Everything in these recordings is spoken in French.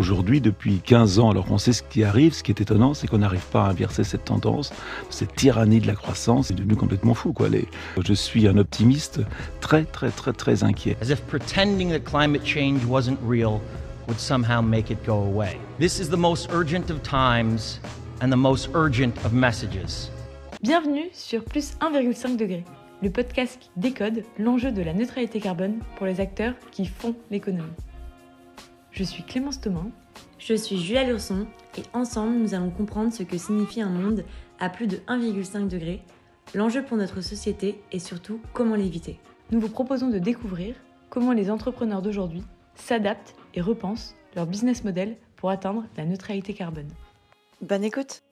Aujourd'hui, depuis 15 ans, alors qu'on sait ce qui arrive, ce qui est étonnant, c'est qu'on n'arrive pas à inverser cette tendance, cette tyrannie de la croissance. C'est devenu complètement fou. Quoi. Je suis un optimiste très, très, très, très inquiet. As if pretending that climate change wasn't real would somehow make it go away. This is the most urgent of times and the most urgent of messages. Bienvenue sur Plus 1,5 degré, le podcast qui décode l'enjeu de la neutralité carbone pour les acteurs qui font l'économie. Je suis Clémence Thomas. Je suis Julia Lurson et ensemble nous allons comprendre ce que signifie un monde à plus de 1,5 degré, l'enjeu pour notre société et surtout comment l'éviter. Nous vous proposons de découvrir comment les entrepreneurs d'aujourd'hui s'adaptent et repensent leur business model pour atteindre la neutralité carbone. Bonne écoute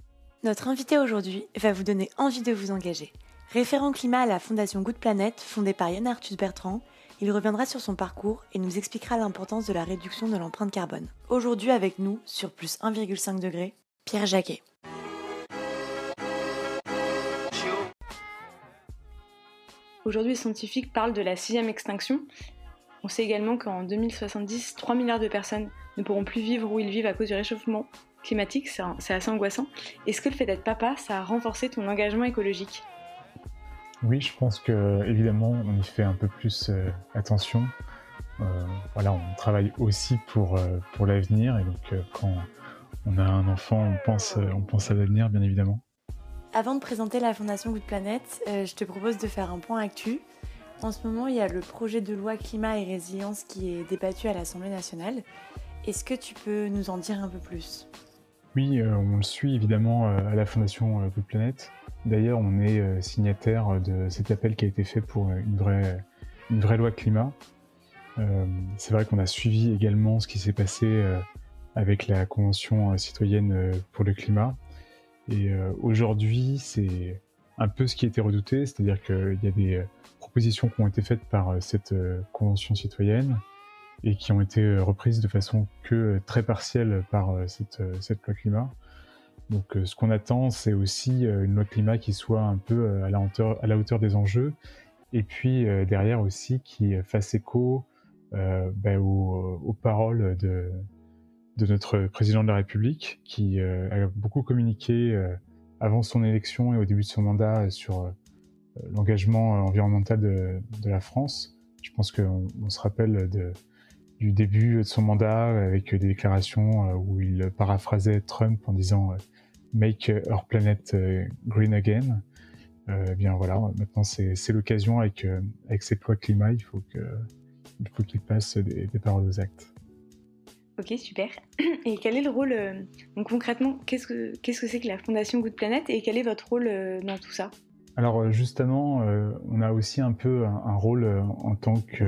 Notre invité aujourd'hui va vous donner envie de vous engager. Référent climat à la Fondation Good Planet, fondée par Yann Arthus Bertrand, il reviendra sur son parcours et nous expliquera l'importance de la réduction de l'empreinte carbone. Aujourd'hui avec nous, sur plus 1,5 degré, Pierre Jacquet. Aujourd'hui, les scientifiques parlent de la sixième extinction. On sait également qu'en 2070, 3 milliards de personnes ne pourront plus vivre où ils vivent à cause du réchauffement climatique. C'est assez angoissant. Est-ce que le fait d'être papa, ça a renforcé ton engagement écologique? Oui, je pense que évidemment on y fait un peu plus euh, attention. Euh, voilà, on travaille aussi pour, euh, pour l'avenir et donc quand on a un enfant, on pense, on pense à l'avenir bien évidemment. Avant de présenter la Fondation Good Planet, je te propose de faire un point actu. En ce moment, il y a le projet de loi climat et résilience qui est débattu à l'Assemblée nationale. Est-ce que tu peux nous en dire un peu plus? Oui, on le suit évidemment à la Fondation Good Planet. D'ailleurs, on est euh, signataire de cet appel qui a été fait pour une vraie, une vraie loi climat. Euh, c'est vrai qu'on a suivi également ce qui s'est passé euh, avec la Convention citoyenne pour le climat. Et aujourd'hui, c'est un peu ce qui été redouté, c'est-à-dire qu'il y a des propositions qui ont été faites par cette Convention citoyenne et qui ont été reprises de façon que très partielle par cette, cette loi climat. Donc euh, ce qu'on attend, c'est aussi euh, une loi climat qui soit un peu euh, à la hauteur, des enjeux, et puis derrière aussi qui fasse écho ben, aux, paroles de, notre président de la République, qui a beaucoup communiqué avant son élection et au début de son mandat sur l'engagement environnemental de, la France. Je pense qu'on on se rappelle du début de son mandat avec des déclarations où il paraphrasait Trump en disant Make Our Planet euh, Green Again. Euh, eh bien voilà, maintenant c'est l'occasion avec, euh, avec cette loi climat, il faut qu'il passe des, des, paroles aux actes. Ok, super. Et quel est le rôle, donc concrètement, qu'est-ce que c'est que la Fondation Good Planet et quel est votre rôle dans tout ça? Alors justement, on a aussi un peu un, rôle en tant que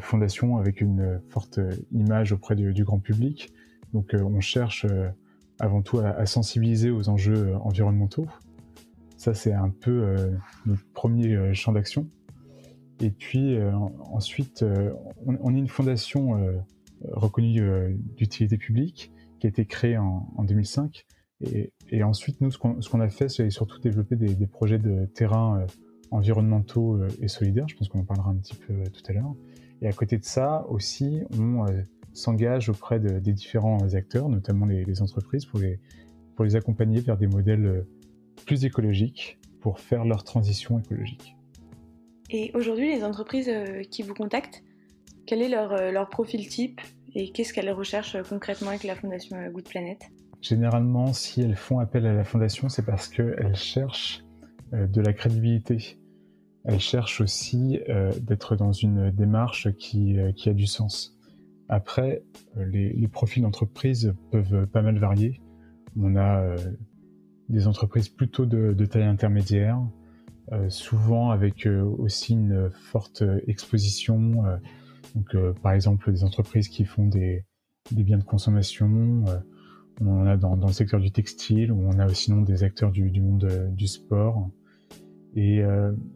fondation avec une forte image auprès du, du grand public. Donc on cherche avant tout à, sensibiliser aux enjeux euh, environnementaux. Ça, c'est un peu euh, notre premier euh, champ d'action. Et puis ensuite, on, est une fondation reconnue d'utilité publique qui a été créée en, 2005. Et, ensuite, nous, ce qu'on a fait, c'est surtout développer des, projets de terrain environnementaux et solidaires. Je pense qu'on en parlera un petit peu tout à l'heure. Et à côté de ça aussi, on s'engage auprès des différents acteurs, notamment les, entreprises, pour les, pour les accompagner vers des modèles euh, plus écologiques pour faire leur transition écologique. Et aujourd'hui, les entreprises euh, qui vous contactent, quel est leur, euh, leur profil type et qu'est-ce qu'elles recherchent concrètement avec la Fondation Good Planet? Généralement, si elles font appel à la Fondation, c'est parce qu'elles cherchent de la crédibilité. Elles cherchent aussi d'être dans une démarche qui, qui a du sens. Après, euh, les, profils d'entreprise peuvent pas mal varier. On a euh, des entreprises plutôt de, taille intermédiaire, euh, souvent avec aussi une forte exposition. donc, par exemple, des entreprises qui font des, biens de consommation. on en a dans, le secteur du textile, ou on a aussi des acteurs du, monde du sport. Et,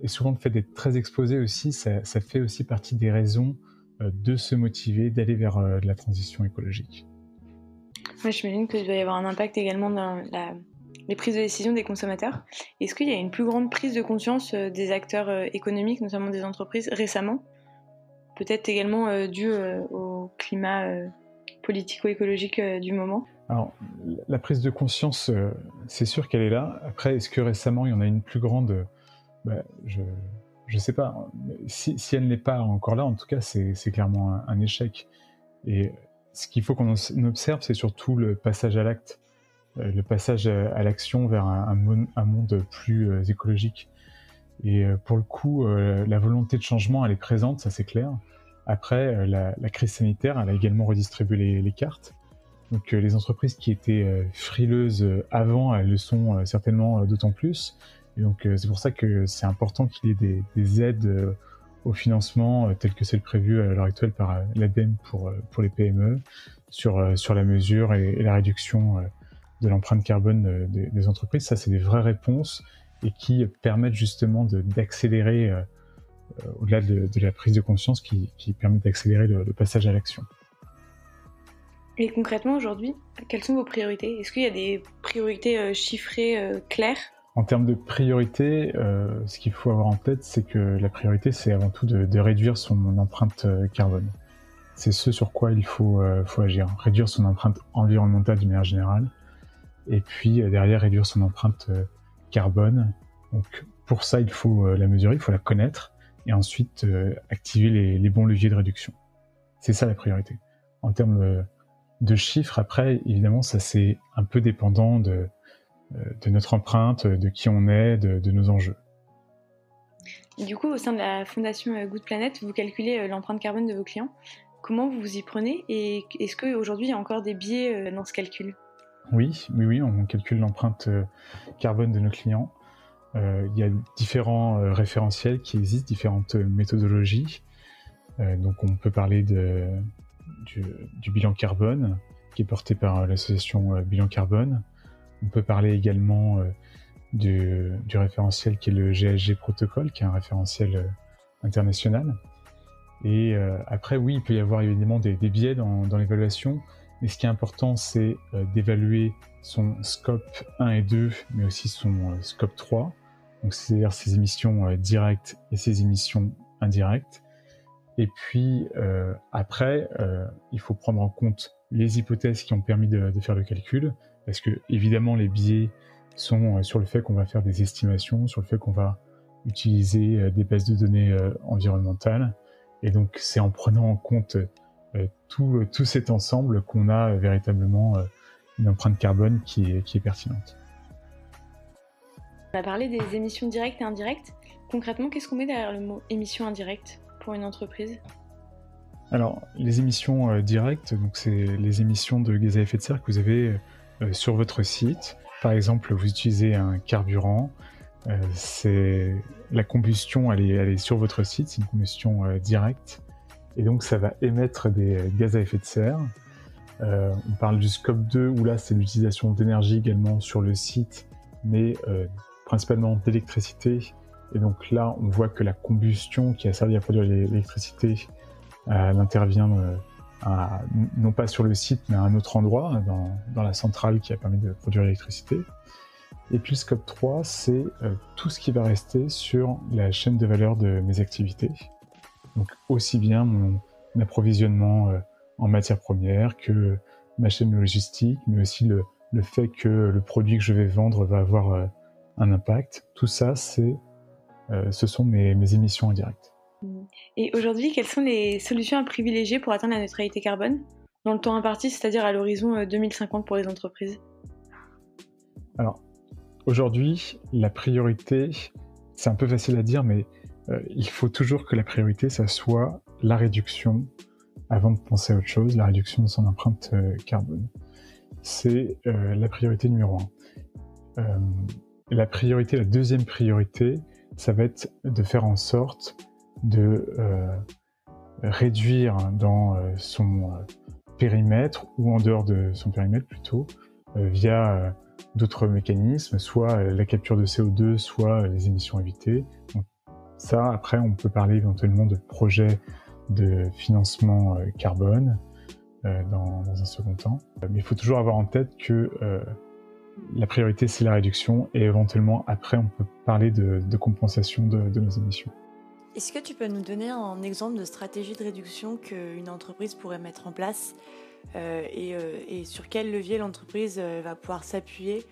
souvent, le fait d'être très exposé aussi, ça, fait aussi partie des raisons euh, de se motiver, d'aller vers euh, la transition écologique. Moi, je m'imagine qu'il doit y avoir un impact également dans les prises de décision des consommateurs. Est-ce qu'il y a une plus grande prise de conscience euh, des acteurs économiques, notamment des entreprises, récemment? Peut-être également dû au climat politico-écologiques du moment? Alors, la prise de conscience, c'est sûr qu'elle est là. Après, est-ce que récemment, il y en a une plus grande? Bah, Je ne sais pas. Si, elle n'est pas encore là, en tout cas, c'est clairement un, échec. Et ce qu'il faut qu'on observe, c'est surtout le passage à l'acte, le passage à, l'action vers un, monde plus écologique. Et euh, pour le coup, euh, la volonté de changement, elle est présente, ça c'est clair. Après, euh, la, crise sanitaire, elle a également redistribué les, cartes. Donc les entreprises qui étaient frileuses avant, elles le sont certainement d'autant plus. Donc c'est pour ça que c'est important qu'il y ait des, aides au financement tel que c'est prévu à l'heure actuelle par l'ADEME pour, pour les PME sur, sur la mesure et, la réduction de l'empreinte carbone des, entreprises. Ça, c'est des vraies réponses et qui permettent justement d'accélérer, euh, euh, au-delà de, la prise de conscience, qui, qui permettent d'accélérer le, passage à l'action. Et concrètement, aujourd'hui, quelles sont vos priorités? Est-ce qu'il y a des priorités euh, chiffrées claires? En termes de priorité, ce qu'il faut avoir en tête, c'est que la priorité, c'est avant tout de, réduire son empreinte carbone. C'est ce sur quoi il faut, faut agir. Réduire son empreinte environnementale d'une manière générale, et puis derrière réduire son empreinte carbone. Donc pour ça, il faut euh, la mesurer, il faut la connaître et ensuite euh, activer les, bons leviers de réduction. C'est ça la priorité. En termes euh, de chiffres, après, évidemment, ça c'est un peu dépendant de, de notre empreinte, de qui on est, de, nos enjeux. du coup, au sein de la fondation Good Planet, vous calculez l'empreinte carbone de vos clients. Comment vous vous y prenez et est-ce qu'aujourd'hui il y a encore des biais dans ce calcul? Oui, oui, oui, on calcule l'empreinte euh, carbone de nos clients. Euh, il y a différents euh, référentiels qui existent, différentes méthodologies. donc on peut parler de, du, bilan carbone qui est porté par l'association Bilan Carbone. On peut parler également du, référentiel qui est le GSG Protocol, qui est un référentiel international. Et après, oui, il peut y avoir évidemment des, biais dans l'évaluation. Mais ce qui est important, c'est euh, d'évaluer son scope 1 et 2, mais aussi son euh, scope 3, donc c'est-à-dire ses émissions euh, directes et ses émissions indirectes. Et puis après, il faut prendre en compte les hypothèses qui ont permis de, faire le calcul, parce que évidemment les biais sont sur le fait qu'on va faire des estimations, sur le fait qu'on va utiliser des bases de données environnementales, et donc c'est en prenant en compte euh, tout, tout cet ensemble qu'on a euh, véritablement euh, une empreinte carbone qui est, qui est pertinente. On a parlé des émissions directes et indirectes. Concrètement, qu'est-ce qu'on met derrière le mot émissions indirectes pour une entreprise? Alors, les émissions directes, donc c'est les émissions de gaz à effet de serre que vous avez sur votre site. Par exemple, vous utilisez un carburant, c'est la combustion, elle est, sur votre site, c'est une combustion directe. Et donc, ça va émettre des gaz à effet de serre. Euh, on parle du scope 2, où là, c'est l'utilisation d'énergie également sur le site, mais euh, principalement d'électricité. Et donc là, on voit que la combustion qui a servi à produire l'électricité, euh, elle intervient non pas sur le site, mais à un autre endroit, dans, la centrale qui a permis de produire l'électricité. Et puis le scope 3, c'est tout ce qui va rester sur la chaîne de valeur de mes activités. Donc aussi bien mon approvisionnement euh, en matières premières que ma chaîne logistique, mais aussi le, fait que le produit que je vais vendre va avoir euh, un impact. Tout ça, c'est, euh, ce sont mes, émissions indirectes. Et aujourd'hui, quelles sont les solutions à privilégier pour atteindre la neutralité carbone dans le temps imparti, c'est-à-dire à, l'horizon 2050 pour les entreprises? Alors, aujourd'hui, la priorité, c'est un peu facile à dire, mais euh, il faut toujours que la priorité, ça soit la réduction avant de penser à autre chose, la réduction de son empreinte euh, carbone. C'est euh, la priorité numéro un. la priorité, la deuxième priorité, ça va être de faire en sorte de réduire dans son périmètre ou en dehors de son périmètre plutôt via d'autres mécanismes, soit la capture de CO2, soit les émissions évitées. Ça, après, on peut parler éventuellement de projets de financement euh, carbone euh, dans, un second temps. Mais il faut toujours avoir en tête que euh, la priorité, c'est la réduction et éventuellement, après, on peut parler de, compensation de, nos émissions. Est-ce que tu peux nous donner un exemple de stratégie de réduction qu'une entreprise pourrait mettre en place et, sur quel levier l'entreprise va pouvoir s'appuyer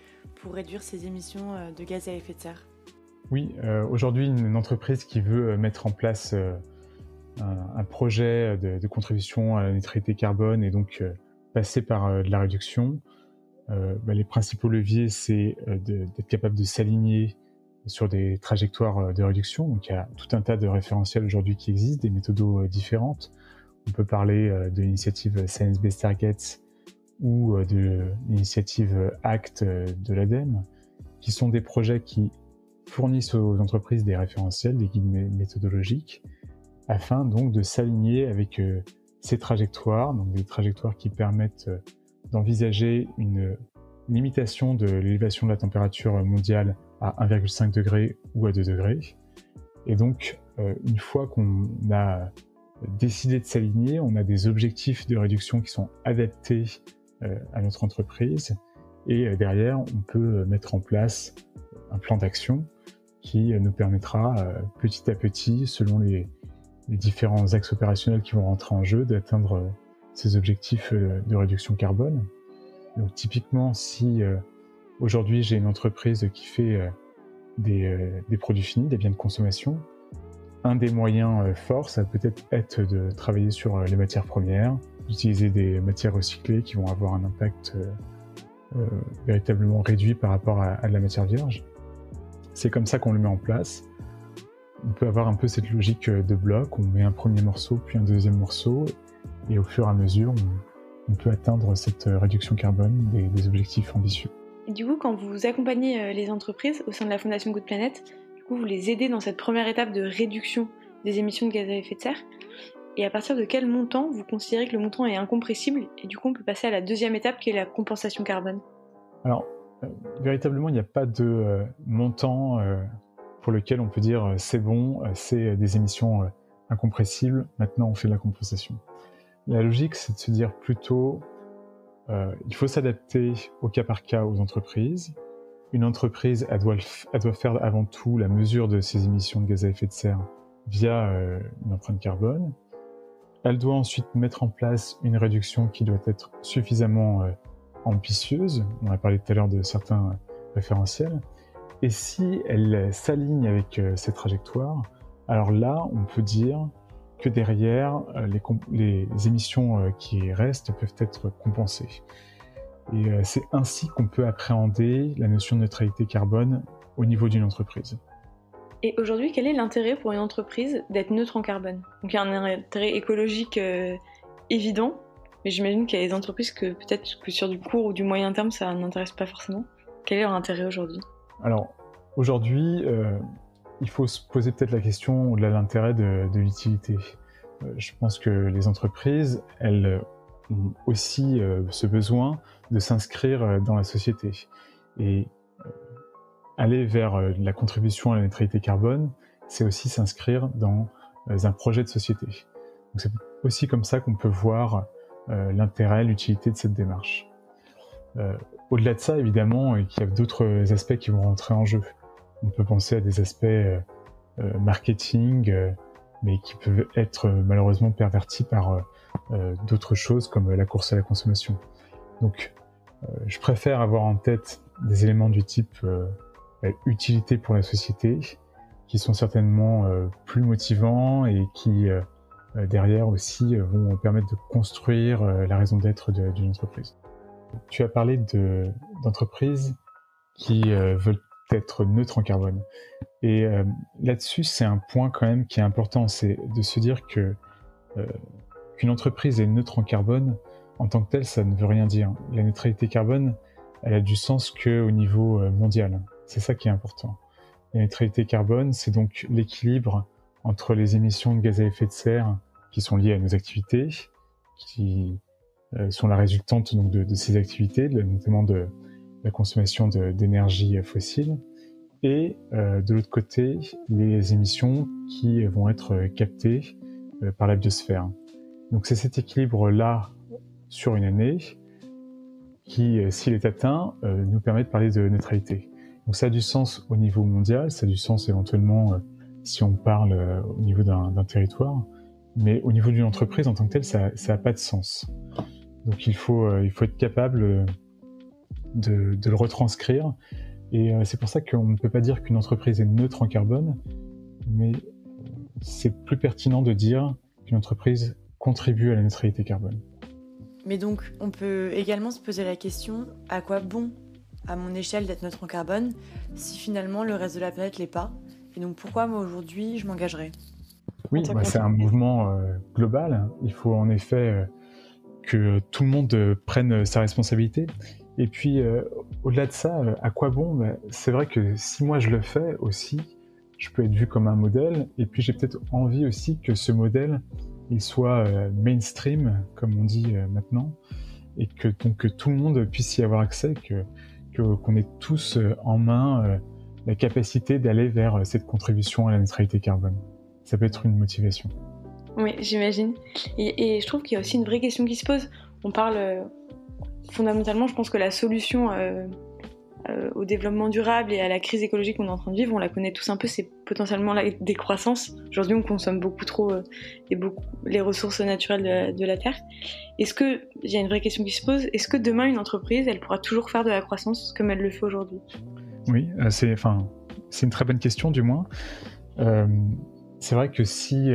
pour réduire ses émissions de gaz à effet de serre? Oui, aujourd'hui, une entreprise qui veut mettre en place un, projet de, contribution à la neutralité carbone et donc passer par de la réduction, bah, les principaux leviers, c'est d'être capable de s'aligner sur des trajectoires euh, de réduction. Donc il y a tout un tas de référentiels aujourd'hui qui existent, des méthodes euh, différentes. On peut parler euh, de l'initiative Science Based Targets ou de l'initiative ACT de l'ADEME, qui sont des projets qui fournissent aux entreprises des référentiels, des guides méthodologiques, afin donc de s'aligner avec ces trajectoires, donc des trajectoires qui permettent d'envisager une limitation de l'élévation de la température mondiale à 1,5 degré ou à 2 degrés. Et donc, euh, une fois qu'on a décidé de s'aligner, on a des objectifs de réduction qui sont adaptés euh, à notre entreprise. Et euh, derrière, on peut mettre en place un plan d'action qui nous permettra petit à petit, selon les, les, différents axes opérationnels qui vont rentrer en jeu, d'atteindre ces objectifs de réduction carbone. Donc typiquement, si Aujourd'hui, j'ai une entreprise qui fait euh, euh, des, produits finis, des biens de consommation. Un des moyens euh, forts, ça peut être, être de travailler sur les matières premières, d'utiliser des matières recyclées qui vont avoir un impact véritablement réduit par rapport à, à de la matière vierge. C'est comme ça qu'on le met en place. On peut avoir un peu cette logique de bloc, on met un premier morceau, puis un deuxième morceau, et au fur et à mesure, on, peut atteindre cette réduction carbone des objectifs ambitieux. Du coup, quand vous accompagnez euh, les entreprises au sein de la Fondation Good Planet, du coup, vous les aidez dans cette première étape de réduction des émissions de gaz à effet de serre. Et à partir de quel montant vous considérez que le montant est incompressible Et du coup, on peut passer à la deuxième étape qui est la compensation carbone? Alors, euh, véritablement, il n'y a pas de euh, montant pour lequel on peut dire c'est bon, c'est des émissions incompressibles, maintenant on fait de la compensation. La logique, c'est de se dire plutôt euh, il faut s'adapter au cas par cas aux entreprises. Une entreprise, elle doit, elle doit, faire avant tout la mesure de ses émissions de gaz à effet de serre via euh, une empreinte carbone. Elle doit ensuite mettre en place une réduction qui doit être suffisamment euh, ambitieuse. On a parlé tout à l'heure de certains référentiels. Et si elle s'aligne avec ces trajectoires, alors là, on peut dire que derrière, euh, les, émissions euh, qui restent peuvent être compensées. Et euh, c'est ainsi qu'on peut appréhender la notion de neutralité carbone au niveau d'une entreprise. Et aujourd'hui, quel est l'intérêt pour une entreprise d'être neutre en carbone? Donc il y a un intérêt écologique évident, mais j'imagine qu'il y a des entreprises que peut-être que sur du court ou du moyen terme, ça n'intéresse pas forcément. Quel est leur intérêt aujourd'hui? Alors aujourd'hui, il faut se poser peut-être la question au-delà de l'intérêt de, l'utilité. Euh, je pense que les entreprises, elles ont aussi euh, ce besoin de s'inscrire euh, dans la société. Et aller vers la contribution à la neutralité carbone, c'est aussi s'inscrire dans un projet de société. c'est aussi comme ça qu'on peut voir l'intérêt, l'utilité de cette démarche. Au-delà de ça, évidemment, il y a d'autres aspects qui vont rentrer en jeu on peut penser à des aspects euh, euh, marketing, euh, mais qui peuvent être malheureusement pervertis par d'autres choses comme la course à la consommation. Donc, je préfère avoir en tête des éléments du type utilité pour la société, qui sont certainement plus motivants et qui derrière aussi vont permettre de construire la raison d'être d'une entreprise. Tu as parlé d'entreprises qui veulent être neutre en carbone. Et euh, là-dessus, c'est un point quand même qui est important, c'est de se dire que euh, qu'une entreprise est neutre en carbone, en tant que telle, ça ne veut rien dire. La neutralité carbone, elle a du sens qu'au niveau euh, mondial. C'est ça qui est important. La neutralité carbone, c'est donc l'équilibre entre les émissions de gaz à effet de serre qui sont liées à nos activités, qui sont la résultante donc de, de ces activités, notamment de, la consommation d'énergie fossile, et euh, de l'autre côté, les émissions qui vont être captées euh, par la biosphère. Donc c'est cet équilibre-là sur une année qui, euh, s'il est atteint, nous permet de parler de neutralité. Donc ça a du sens au niveau mondial, ça a du sens éventuellement si on parle au niveau d'un territoire, mais au niveau d'une entreprise en tant que telle, ça n'a pas de sens. Donc il faut, il faut être capable de, le retranscrire. Et c'est pour ça qu'on ne peut pas dire qu'une entreprise est neutre en carbone, mais c'est plus pertinent de dire qu'une entreprise contribue à la neutralité carbone. Mais donc, on peut également se poser la question à quoi bon, à mon échelle, d'être neutre en carbone si finalement le reste de la planète l'est pas? Et donc, pourquoi moi aujourd'hui je m'engagerais? Oui, bah, c'est un mouvement euh, global. Il faut en effet euh, que tout le monde euh, prenne sa responsabilité. Et puis, au-delà de ça, à quoi bon C'est vrai que si moi je le fais aussi, je peux être vu comme un modèle. Et puis, j'ai peut-être envie aussi que ce modèle il soit euh, mainstream, comme on dit euh, maintenant, et que, donc, tout le monde puisse y avoir accès, que qu'on ait tous euh, en main la capacité d'aller vers cette contribution à la neutralité carbone. Ça peut être une motivation. Oui, j'imagine. Et, je trouve qu'il y a aussi une vraie question qui se pose. On parle fondamentalement, je pense que la solution euh, au développement durable et à la crise écologique qu'on est en train de vivre, on la connaît tous un peu, c'est potentiellement la décroissance. Aujourd'hui, on consomme beaucoup trop euh, et beaucoup, les ressources naturelles de la, Terre. Est-ce que, il y a une vraie question qui se pose, est-ce que demain, une entreprise, elle pourra toujours faire de la croissance comme elle le fait aujourd'hui? Oui, euh, c'est enfin, une très bonne question, du moins. c'est vrai que si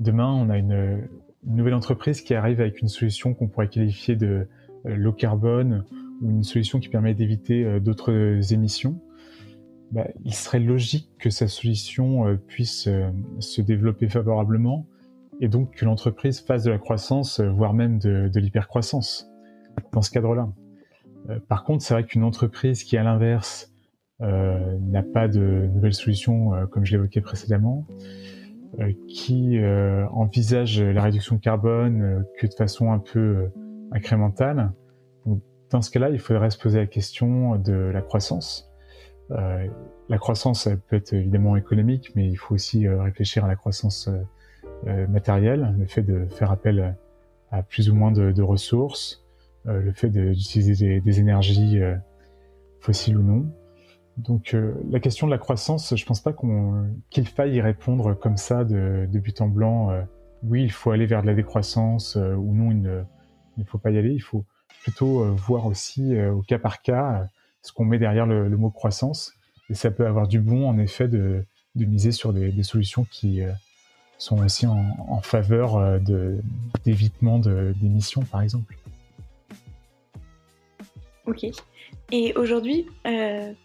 demain, on a une, nouvelle entreprise qui arrive avec une solution qu'on pourrait qualifier de low carbone, ou une solution qui permet d'éviter euh, d'autres émissions, bah, il serait logique que sa solution euh, puisse euh, se développer favorablement et donc que l'entreprise fasse de la croissance, voire même de, de l'hypercroissance dans ce cadre-là. par contre, c'est vrai qu'une entreprise qui, à l'inverse, n'a pas de nouvelles solutions, comme je l'évoquais précédemment, qui envisage la réduction de carbone que de façon un peu incrémentale, dans ce cas-là, il faudrait se poser la question de la croissance. Euh, la croissance peut être évidemment économique, mais il faut aussi euh, réfléchir à la croissance euh, matérielle, le fait de faire appel à plus ou moins de, ressources, le fait d'utiliser des, énergies fossiles ou non. Donc la question de la croissance, je pense pas qu'il faille y répondre comme ça de, but en blanc. oui, il faut aller vers de la décroissance ou non, il ne faut pas y aller. Il faut plutôt euh, voir aussi euh, au cas par cas euh, ce qu'on met derrière le, mot croissance. Et ça peut avoir du bon, en effet, de, miser sur des, solutions qui sont aussi en, faveur d'évitement d'émissions, par exemple. Ok. Et aujourd'hui,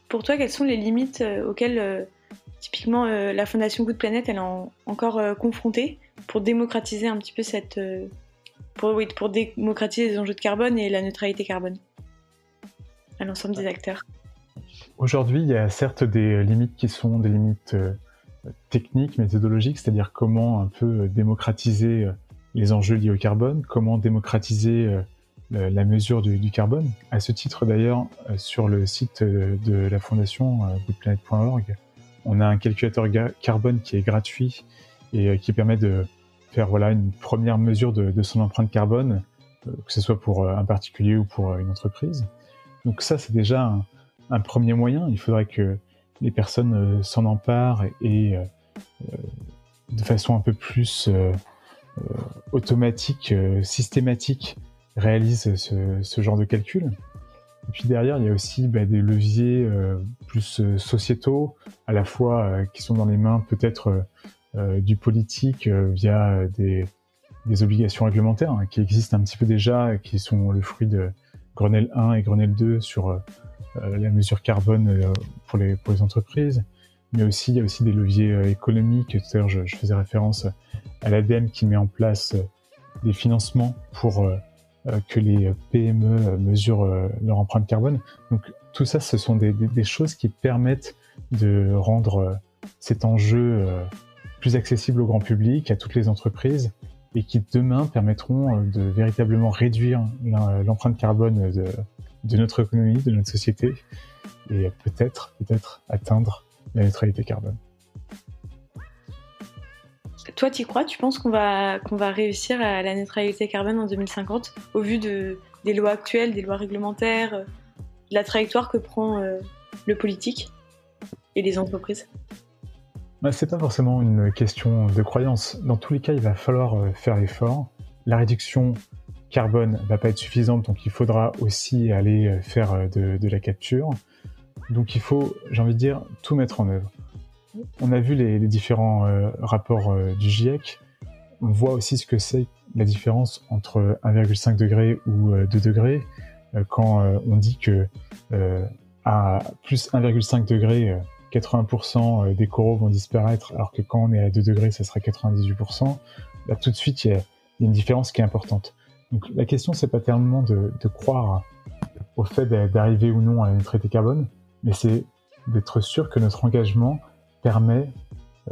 pour toi, quelles sont les limites auxquelles, typiquement, la Fondation Good Planet elle est encore confrontée pour démocratiser un petit peu cette, pour, oui, pour démocratiser les enjeux de carbone et la neutralité carbone à l'ensemble des acteurs Aujourd'hui, il y a certes des limites qui sont des limites euh, techniques, méthodologiques, c'est-à-dire comment un peu démocratiser euh, les enjeux liés au carbone, comment démocratiser euh, la mesure du, carbone. À ce titre, d'ailleurs, sur le site de la fondation goodplanet.org, on a un calculateur carbone qui est gratuit et qui permet de faire voilà une première mesure de, son empreinte carbone, euh, que ce soit pour euh, un particulier ou pour euh, une entreprise. Donc ça, c'est déjà un, premier moyen. Il faudrait que les personnes s'en emparent et, de façon un peu plus automatique, systématique, réalisent ce, genre de calcul. Et puis derrière, il y a aussi bah, des leviers plus sociétaux, à la fois qui sont dans les mains peut-être du politique euh, via des, obligations réglementaires hein, qui existent un petit peu déjà, qui sont le fruit de Grenelle 1 et Grenelle 2 sur euh, la mesure carbone pour les, entreprises. Mais aussi, il y a aussi des leviers économiques. Tout à l'heure, je, faisais référence à l'ADEME qui met en place des financements pour que les PME mesurent leur empreinte carbone. Donc tout ça, ce sont des choses qui permettent de rendre cet enjeu plus accessibles au grand public, à toutes les entreprises, et qui demain permettront euh, de véritablement réduire l'empreinte carbone de, notre économie, de notre société, et peut-être, peut-être atteindre la neutralité carbone. Toi, tu crois? Tu penses qu'on va, va réussir à la neutralité carbone en 2050 au vu de, des lois actuelles, des lois réglementaires, de la trajectoire que prend euh, le politique et les entreprises? C'est pas forcément une question de croyance. Dans tous les cas, il va falloir euh, faire l'effort. La réduction carbone va pas être suffisante, donc il faudra aussi aller faire de, de la capture. Donc il faut, j'ai envie de dire, tout mettre en œuvre. On a vu les, les différents rapports du GIEC. On voit aussi ce que c'est la différence entre 1,5 degré ou 2 degrés quand on dit que à plus 1,5 degré, 80% des coraux vont disparaître, alors que quand on est à 2 degrés, ça sera 98%. Là, tout de suite, il y, a une différence qui est importante. Donc la question, c'est pas tellement de, croire au fait d'arriver ou non à la neutralité carbone, mais c'est d'être sûr que notre engagement permet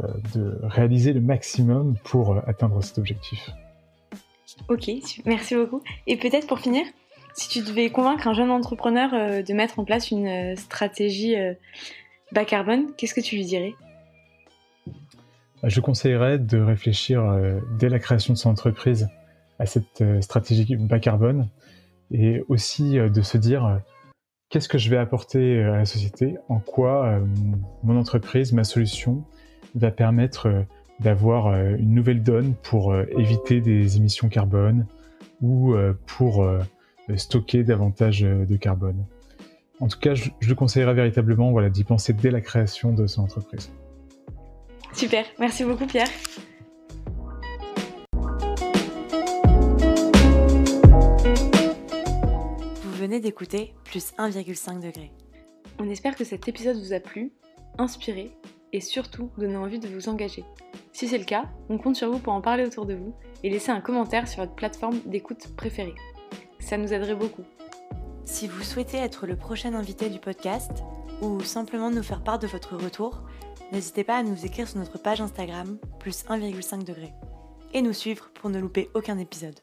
euh, de réaliser le maximum pour euh, atteindre cet objectif. Ok, merci beaucoup. Et peut-être pour finir, si tu devais convaincre un jeune entrepreneur euh, de mettre en place une stratégie bas carbone, qu'est-ce que tu lui dirais? Je conseillerais de réfléchir dès la création de son entreprise à cette stratégie bas carbone et aussi de se dire qu'est-ce que je vais apporter à la société, en quoi mon entreprise, ma solution va permettre euh, d'avoir euh, une nouvelle donne pour euh, éviter des émissions carbone ou pour stocker davantage de carbone? En tout cas, je, le conseillerais véritablement voilà, d'y penser dès la création de son entreprise. Super, merci beaucoup Pierre. Vous venez d'écouter Plus 1,5 degré. On espère que cet épisode vous a plu, inspiré et surtout donner envie de vous engager. Si c'est le cas, on compte sur vous pour en parler autour de vous et laisser un commentaire sur votre plateforme d'écoute préférée. Ça nous aiderait beaucoup. Si vous souhaitez être le prochain invité du podcast ou simplement nous faire part de votre retour, n'hésitez pas à nous écrire sur notre page Instagram plus 1,5 degré et nous suivre pour ne louper aucun épisode.